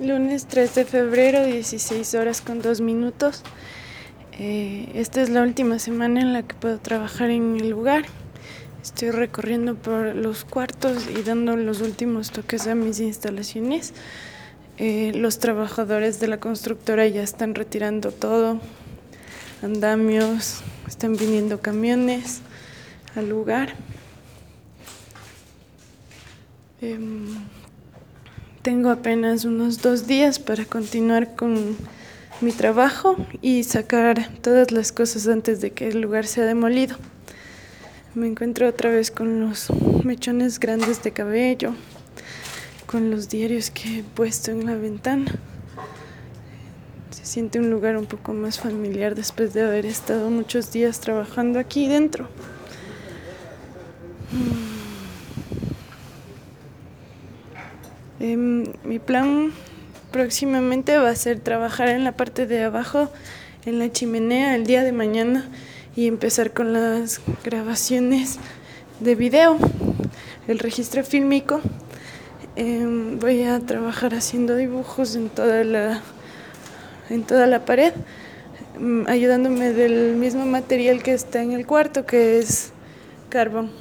Lunes 3 de febrero, 16 horas con 2 minutos. Eh, esta es la última semana en la que puedo trabajar en el lugar. Estoy recorriendo por los cuartos y dando los últimos toques a mis instalaciones. Eh, los trabajadores de la constructora ya están retirando todo, andamios, están viniendo camiones al lugar. Em, tengo apenas unos dos días para continuar con mi trabajo y sacar todas las cosas antes de que el lugar sea demolido. Me encuentro otra vez con los mechones grandes de cabello, con los diarios que he puesto en la ventana. Se siente un lugar un poco más familiar después de haber estado muchos días trabajando aquí dentro. Em, mi plan próximamente va a ser trabajar en la parte de abajo, en la chimenea, el día de mañana y empezar con las grabaciones de video, el registro fílmico. Em, voy a trabajar haciendo dibujos en toda la, en toda la pared, em, ayudándome del mismo material que está en el cuarto, que es carbón.